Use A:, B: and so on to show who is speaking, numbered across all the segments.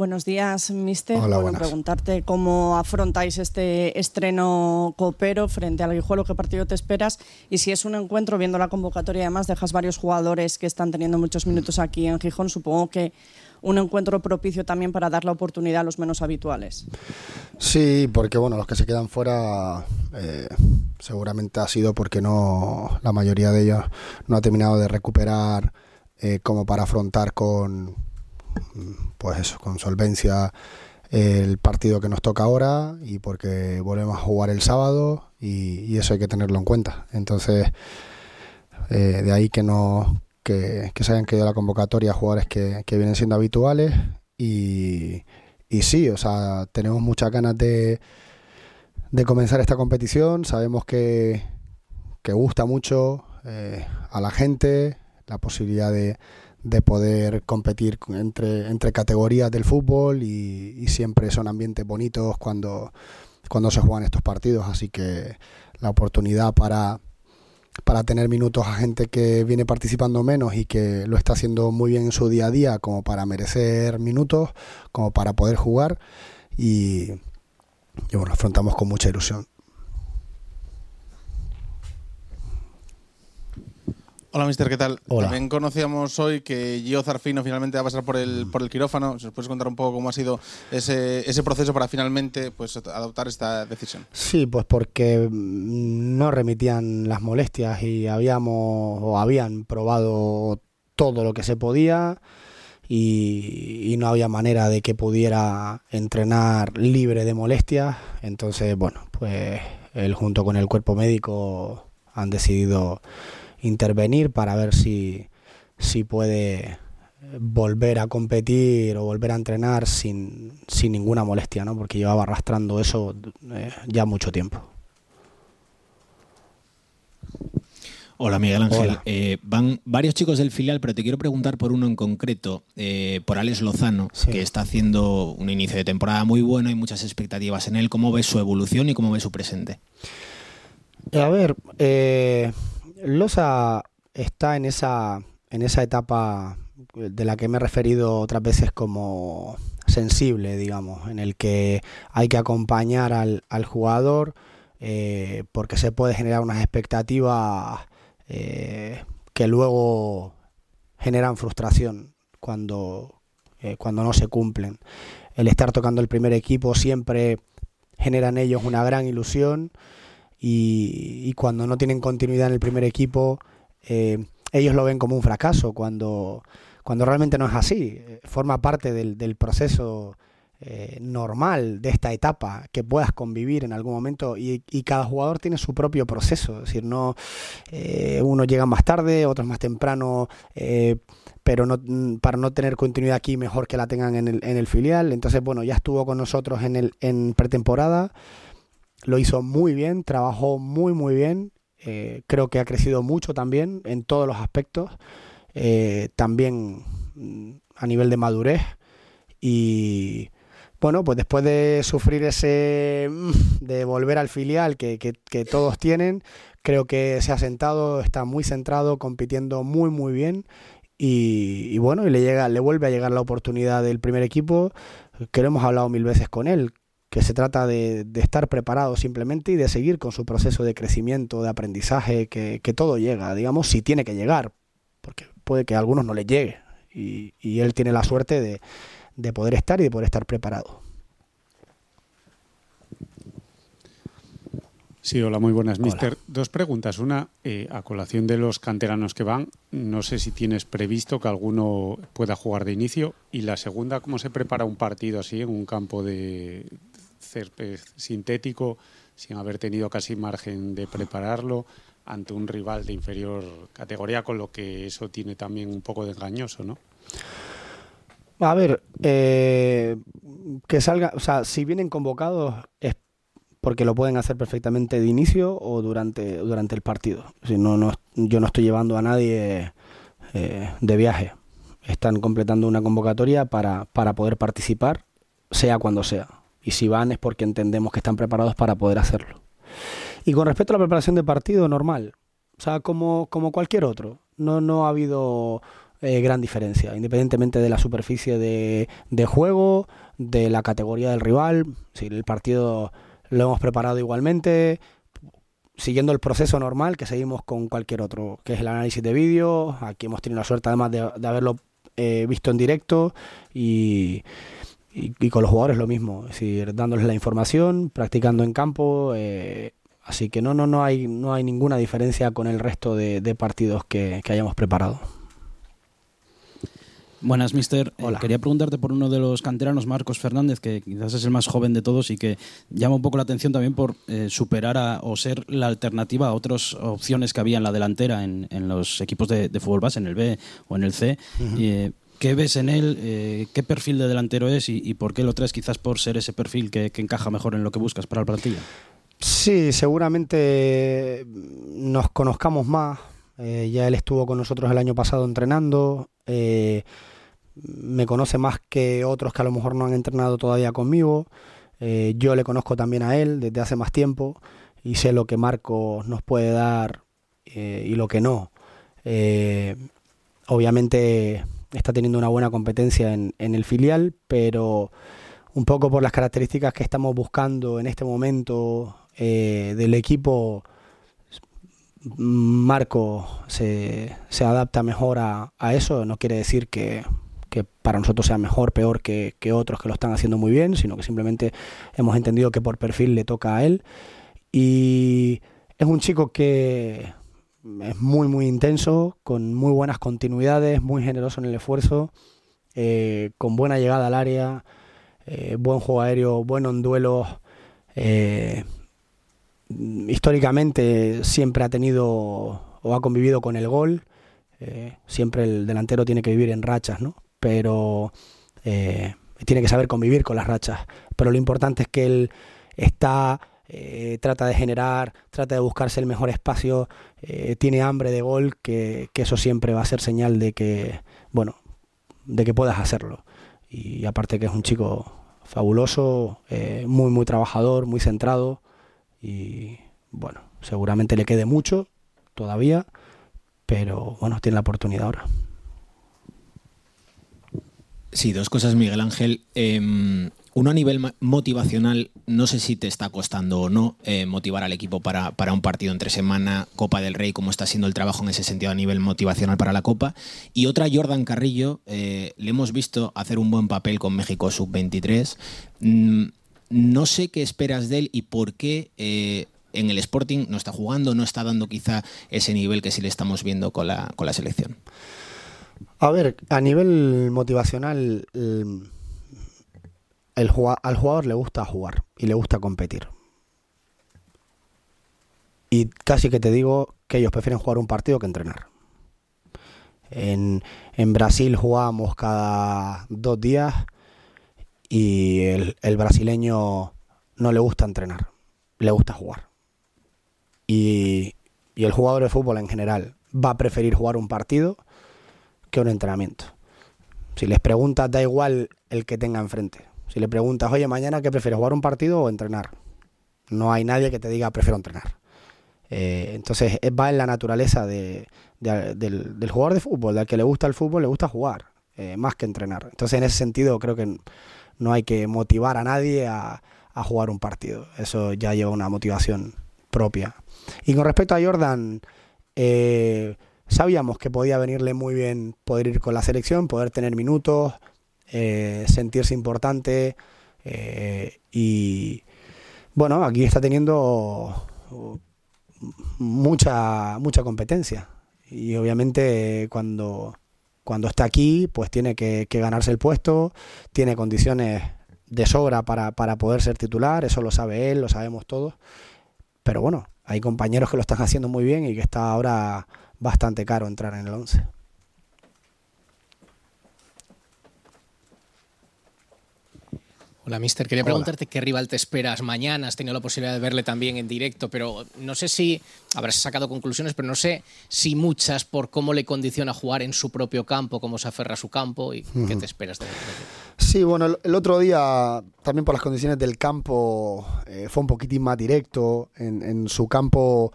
A: Buenos días, mister.
B: Hola,
A: bueno, preguntarte cómo afrontáis este estreno copero frente al Guijuelo, qué partido te esperas y si es un encuentro, viendo la convocatoria, además dejas varios jugadores que están teniendo muchos minutos aquí en Gijón, supongo que un encuentro propicio también para dar la oportunidad a los menos habituales.
B: Sí, porque bueno, los que se quedan fuera eh, seguramente ha sido porque no la mayoría de ellos no ha terminado de recuperar eh, como para afrontar con pues eso, con solvencia el partido que nos toca ahora y porque volvemos a jugar el sábado y, eso hay que tenerlo en cuenta. Entonces, eh, de ahí que no que, que se hayan quedado la convocatoria jugadores que, que vienen siendo habituales y, y sí, o sea, tenemos muchas ganas de, de comenzar esta competición. Sabemos que, que gusta mucho eh, a la gente la posibilidad de, de poder competir entre, entre categorías del fútbol y, siempre son ambientes bonitos cuando, cuando se juegan estos partidos. Así que la oportunidad para, para tener minutos a gente que viene participando menos y que lo está haciendo muy bien en su día a día, como para merecer minutos, como para poder jugar. Y, y bueno, afrontamos con mucha ilusión.
C: Hola, mister, ¿qué tal?
B: Hola.
C: También conocíamos hoy que Gio Zarfino finalmente va a pasar por el, por el quirófano. Nos puedes contar un poco cómo ha sido ese, ese proceso para finalmente pues, adoptar esta decisión.
B: Sí, pues porque mm, no remitían las molestias y habíamos o habían probado todo lo que se podía y, y no había manera de que pudiera entrenar libre de molestias. Entonces, bueno, pues él junto con el cuerpo médico han decidido intervenir para ver si, si puede volver a competir o volver a entrenar sin, sin ninguna molestia, ¿no? porque llevaba arrastrando eso eh, ya mucho tiempo.
D: Hola Miguel Ángel,
B: Hola.
D: Eh, van varios chicos del filial, pero te quiero preguntar por uno en concreto, eh, por Alex Lozano,
B: Sí.
D: que está haciendo un inicio de temporada muy bueno y muchas expectativas en él. ¿Cómo ves su evolución y cómo ves su presente?
B: A ver, eh, Loza está en esa, en esa etapa de la que me he referido otras veces como sensible, digamos, en el que hay que acompañar al, al jugador eh, porque se puede generar unas expectativas eh, que luego generan frustración cuando, eh, cuando no se cumplen. El estar tocando el primer equipo siempre genera en ellos una gran ilusión y, y cuando no tienen continuidad en el primer equipo, eh, ellos lo ven como un fracaso, cuando, cuando realmente no es así. Eh, Forma parte del, del proceso eh, normal de esta etapa que puedas convivir en algún momento y, y cada jugador tiene su propio proceso. Es decir, no eh, unos llegan más tarde, otros más temprano, eh, pero no, mm, para no tener continuidad aquí mejor que la tengan en el, en el filial. Entonces, bueno, ya estuvo con nosotros en, el, en pretemporada lo hizo muy bien, trabajó muy muy bien, eh, creo que ha crecido mucho también en todos los aspectos, eh, también mm, a nivel de madurez y bueno, pues después de sufrir ese mm, de volver al filial que, que, todos tienen, creo que se ha sentado, está muy centrado, compitiendo muy muy bien y, y bueno, y le llega, le vuelve a llegar la oportunidad del primer equipo, que lo hemos hablado mil veces con él, que se trata de, de estar preparado simplemente y de seguir con su proceso de crecimiento, de aprendizaje, que, que todo llega, digamos, si tiene que llegar, porque puede que a algunos no les llegue y, y él tiene la suerte de, de poder estar y de poder estar preparado.
E: Sí, hola, muy buenas,
B: Hola.
E: mister. Dos preguntas. Una, eh, a colación de los canteranos que van, no sé si tienes previsto que alguno pueda jugar de inicio. Y la segunda, ¿cómo se prepara un partido así en un campo de sintético, sin haber tenido casi margen de prepararlo, ante un rival de inferior categoría, con lo que eso tiene también un poco de engañoso, ¿no?
B: A ver, eh, que salga, o sea, si vienen convocados es porque lo pueden hacer perfectamente de inicio o durante, durante el partido. Si no, no, yo no estoy llevando a nadie eh, de viaje. Están completando una convocatoria para, para poder participar, sea cuando sea. Y si van es porque entendemos que están preparados para poder hacerlo. Y con respecto a la preparación de partido, normal. O sea, como, como cualquier otro. No, no ha habido eh, gran diferencia, independientemente de la superficie de, de juego, de la categoría del rival. Si el partido lo hemos preparado igualmente, siguiendo el proceso normal que seguimos con cualquier otro, que es el análisis de vídeo. Aquí hemos tenido la suerte además de, de haberlo eh, visto en directo y, y, y, con los jugadores lo mismo, es decir, dándoles la información, practicando en campo. Eh, así que no, no, no hay, no hay ninguna diferencia con el resto de, de partidos que, que hayamos preparado.
F: Buenas, mister.
B: Hola.
F: Eh, quería preguntarte por uno de los canteranos, Marcos Fernández, que quizás es el más joven de todos y que llama un poco la atención también por eh, superar a, o ser la alternativa a otras opciones que había en la delantera en, en los equipos de, de, fútbol base, en el B o en el C. Uh -huh. eh, ¿Qué ves en él? Eh, ¿Qué perfil de delantero es y, por qué lo traes? Quizás por ser ese perfil que, encaja mejor en lo que buscas para la plantilla.
B: Sí, seguramente nos conozcamos más. Eh, ya él estuvo con nosotros el año pasado entrenando. Eh, me conoce más que otros que a lo mejor no han entrenado todavía conmigo. Yo le conozco también a él desde hace más tiempo y sé lo que Marco nos puede dar y lo que no. Obviamente está teniendo una buena competencia en, en, el filial, pero un poco por las características que estamos buscando en este momento eh, del equipo, Marco se, se adapta mejor a, a, eso. No quiere decir que, que para nosotros sea mejor, peor que, que, otros que lo están haciendo muy bien, sino que simplemente hemos entendido que por perfil le toca a él. Y es un chico que es muy, muy intenso, con muy buenas continuidades, muy generoso en el esfuerzo, eh, con buena llegada al área, eh, buen juego aéreo, bueno en duelos. Eh, históricamente siempre ha tenido o ha convivido con el gol. Siempre el delantero tiene que vivir en rachas, ¿no? Pero tiene que saber convivir con las rachas. Pero lo importante es que él está, eh, trata de generar, trata de buscarse el mejor espacio, eh, tiene hambre de gol, que, que, eso siempre va a ser señal de que, bueno, de que puedas hacerlo. Y aparte que es un chico fabuloso, eh, muy, muy trabajador, muy centrado y, bueno, seguramente le quede mucho todavía, pero bueno, tiene la oportunidad ahora.
D: Sí, dos cosas, Miguel Ángel. Eh, uno a nivel motivacional, no sé si te está costando o no eh, motivar al equipo para, para, un partido entre semana, Copa del Rey, cómo está siendo el trabajo en ese sentido a nivel motivacional para la Copa. Y otra, Jordan Carrillo, eh, le hemos visto hacer un buen papel con México Sub-23. Mm, no sé qué esperas de él y por qué eh, en el Sporting no está jugando, no está dando quizá ese nivel que sí le estamos viendo con la, con la selección.
B: A ver, a nivel motivacional, el, el, al jugador le gusta jugar y le gusta competir. Y casi que te digo que ellos prefieren jugar un partido que entrenar. En, en Brasil jugábamos cada dos días y el, el, brasileño no le gusta entrenar, le gusta jugar. Y, y el jugador de fútbol en general va a preferir jugar un partido que un entrenamiento. Si les preguntas, da igual el que tenga enfrente. Si le preguntas, oye, mañana, ¿qué prefieres, jugar un partido o entrenar? No hay nadie que te diga, prefiero entrenar. Eh, entonces, va en la naturaleza de, de, del, jugador de fútbol, del que le gusta el fútbol, le gusta jugar, eh, más que entrenar. Entonces, en ese sentido, creo que no hay que motivar a nadie a, a jugar un partido. Eso ya lleva una motivación propia. Y con respecto a Jordan, eh, sabíamos que podía venirle muy bien poder ir con la selección, poder tener minutos, eh, sentirse importante eh, y bueno, aquí está teniendo mucha mucha competencia y obviamente cuando cuando está aquí pues tiene que, que ganarse el puesto, tiene condiciones de sobra para, para poder ser titular, eso lo sabe él, lo sabemos todos, pero bueno, hay compañeros que lo están haciendo muy bien y que está ahora bastante caro entrar en el 11.
G: Hola, mister. Quería
B: Hola.
G: preguntarte qué rival te esperas mañana. Has tenido la posibilidad de verle también en directo, pero no sé si habrás sacado conclusiones, pero no sé si muchas por cómo le condiciona jugar en su propio campo, cómo se aferra a su campo y qué te esperas de él.
B: Sí, bueno, el, el, otro día también por las condiciones del campo eh, fue un poquitín más directo. En, en su campo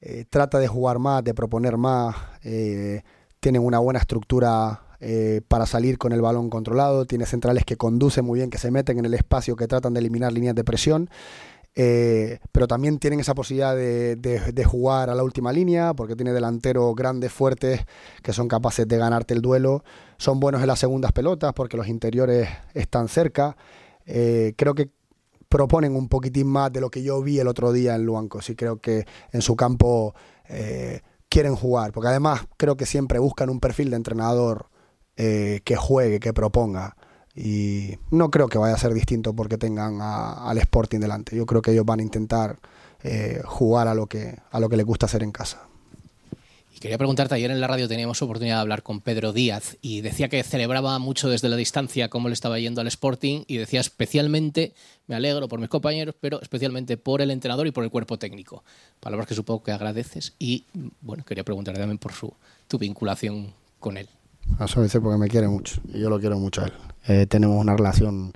B: eh, trata de jugar más, de proponer más. Eh, tienen una buena estructura eh, para salir con el balón controlado, tiene centrales que conducen muy bien, que se meten en el espacio, que tratan de eliminar líneas de presión. Eh, pero también tienen esa posibilidad de, jugar a la última línea, porque tiene delanteros grandes, fuertes, que son capaces de ganarte el duelo. Son buenos en las segundas pelotas, porque los interiores están cerca. Eh, creo que proponen un poquitín más de lo que yo vi el otro día en Luanco. Sí creo que en su campo quieren jugar, porque además creo que siempre buscan un perfil de entrenador que juegue, que proponga y no creo que vaya a ser distinto porque tengan al Sporting delante. Yo creo que ellos van a intentar eh, jugar a lo que a lo que les gusta hacer en casa.
G: Y quería preguntarte, ayer en la radio teníamos oportunidad de hablar con Pedro Díaz y decía que celebraba mucho desde la distancia cómo le estaba yendo al Sporting y decía especialmente, me alegro por mis compañeros, pero especialmente por el entrenador y por el cuerpo técnico. Palabras que supongo que agradeces y bueno, quería preguntarte también por su, tu vinculación con él.
B: Eso dice porque me quiere mucho y yo lo quiero mucho a él. Eh, tenemos una relación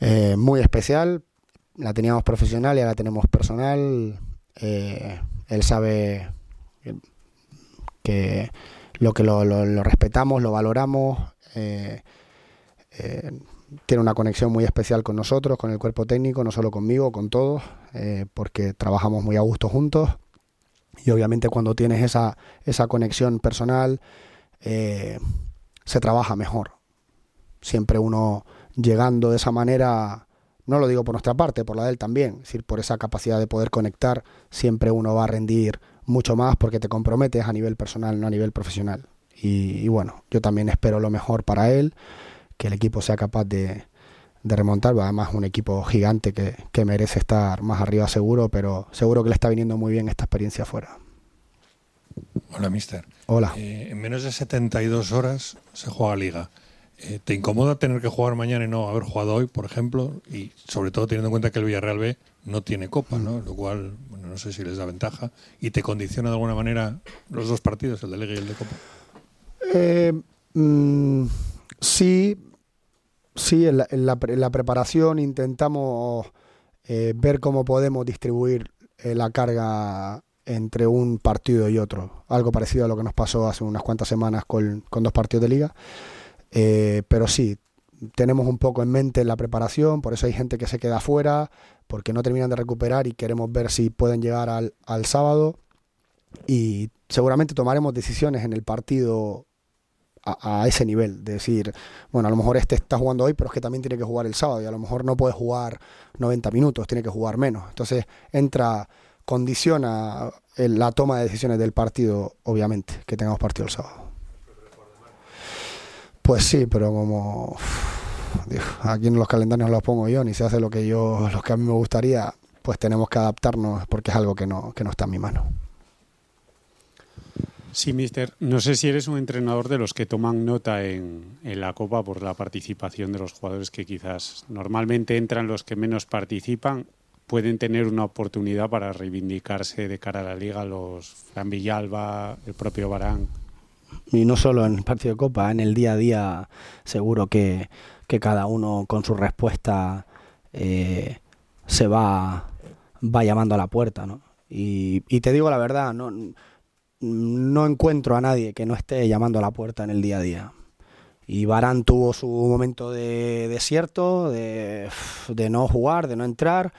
B: eh, muy especial, la teníamos profesional y ahora la tenemos personal. Eh, él sabe que lo que lo, respetamos, lo valoramos. tiene una conexión muy especial con nosotros, con el cuerpo técnico, no solo conmigo, con todos, porque trabajamos muy a gusto juntos. Y obviamente cuando tienes esa, esa conexión personal, se trabaja mejor siempre uno llegando de esa manera, no lo digo por nuestra parte, por la de él también, es decir, por esa capacidad de poder conectar, siempre uno va a rendir mucho más porque te comprometes a nivel personal, no a nivel profesional. Y, bueno, yo también espero lo mejor para él, que el equipo sea capaz de, de remontar, además un equipo gigante que, que, merece estar más arriba seguro, pero seguro que le está viniendo muy bien esta experiencia afuera.
H: Hola, mister.
B: Hola.
H: Eh, en menos de 72 horas se juega liga. Eh, ¿Te incomoda tener que jugar mañana y no haber jugado hoy, por ejemplo? Y sobre todo teniendo en cuenta que el Villarreal B no tiene copa, ¿no? Lo cual, bueno, no sé si les da ventaja. ¿Y te condiciona de alguna manera los dos partidos, el de Liga y el de Copa?
B: Eh, mm, sí, sí, en la, preparación intentamos eh, ver cómo podemos distribuir la carga entre un partido y otro. Algo parecido a lo que nos pasó hace unas cuantas semanas con, con dos partidos de liga. Eh, pero sí, tenemos un poco en mente la preparación, por eso hay gente que se queda afuera, porque no terminan de recuperar y queremos ver si pueden llegar al, al sábado. Y seguramente tomaremos decisiones en el partido a, ese nivel, de decir, bueno, a lo mejor este está jugando hoy, pero es que también tiene que jugar el sábado y a lo mejor no puede jugar 90 minutos, tiene que jugar menos. Entonces entra, condiciona la toma de decisiones del partido, obviamente, que tengamos partido el sábado. Pues sí, pero como aquí en los calendarios los pongo yo, ni se hace lo que yo, lo que a mí me gustaría, pues tenemos que adaptarnos porque es algo que no, que no está en mi mano.
E: Sí, mister. No sé si eres un entrenador de los que toman nota en, en, la Copa por la participación de los jugadores que quizás normalmente entran los que menos participan. Pueden tener una oportunidad para reivindicarse de cara a la Liga los Fran Villalba, el propio Barán
B: y no solo en el partido de Copa, en el día a día seguro que, cada uno con su respuesta eh, se va, va llamando a la puerta. ¿no? Y, te digo la verdad, no, no encuentro a nadie que no esté llamando a la puerta en el día a día. Y Barán tuvo su momento de desierto, de, de no jugar, de no entrar,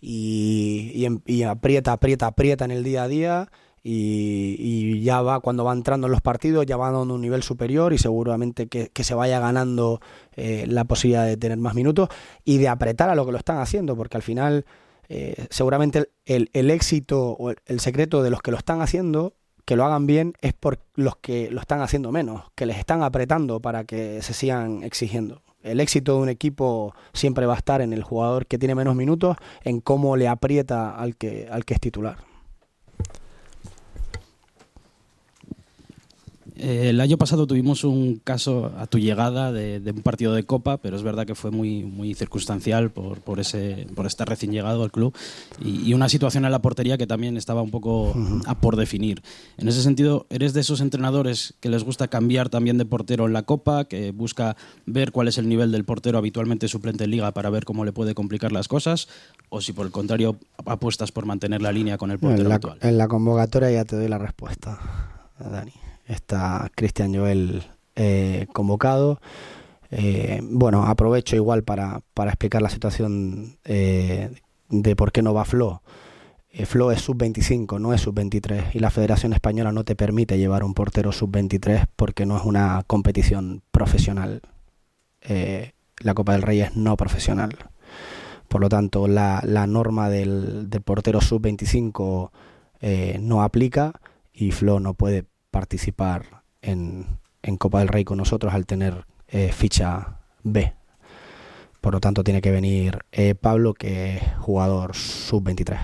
B: y, y aprieta, aprieta, aprieta en el día a día y, ya va cuando va entrando en los partidos, ya va dando un nivel superior y seguramente que, se vaya ganando eh, la posibilidad de tener más minutos y de apretar a lo que lo están haciendo, porque al final eh, seguramente el, el, éxito o el, secreto de los que lo están haciendo, que lo hagan bien, es por los que lo están haciendo menos, que les están apretando para que se sigan exigiendo. El éxito de un equipo siempre va a estar en el jugador que tiene menos minutos, en cómo le aprieta al que, al que es titular.
F: Eh, el año pasado tuvimos un caso a tu llegada de, un partido de Copa, pero es verdad que fue muy, muy circunstancial por, por, ese, por estar recién llegado al club y, una situación en la portería que también estaba un poco a por definir. En ese sentido, ¿eres de esos entrenadores que les gusta cambiar también de portero en la Copa, que busca ver cuál es el nivel del portero habitualmente suplente en Liga para ver cómo le puede complicar las cosas? ¿O si por el contrario apuestas por mantener la línea con el portero
B: en
F: la, actual?
B: En la convocatoria ya te doy la respuesta, Dani. Está Cristian Joel eh, convocado. Eh, bueno, aprovecho igual para, explicar la situación eh, de por qué no va Flo. Flo es sub-25, no es sub-23 y la Federación Española no te permite llevar un portero sub-23 porque no es una competición profesional. La Copa del Rey es no profesional. Por lo tanto, la, norma del, del portero sub-25 eh, no aplica y Flo no puede participar en, en Copa del Rey con nosotros al tener eh, ficha B. Por lo tanto, tiene que venir eh, Pablo, que es jugador sub-23.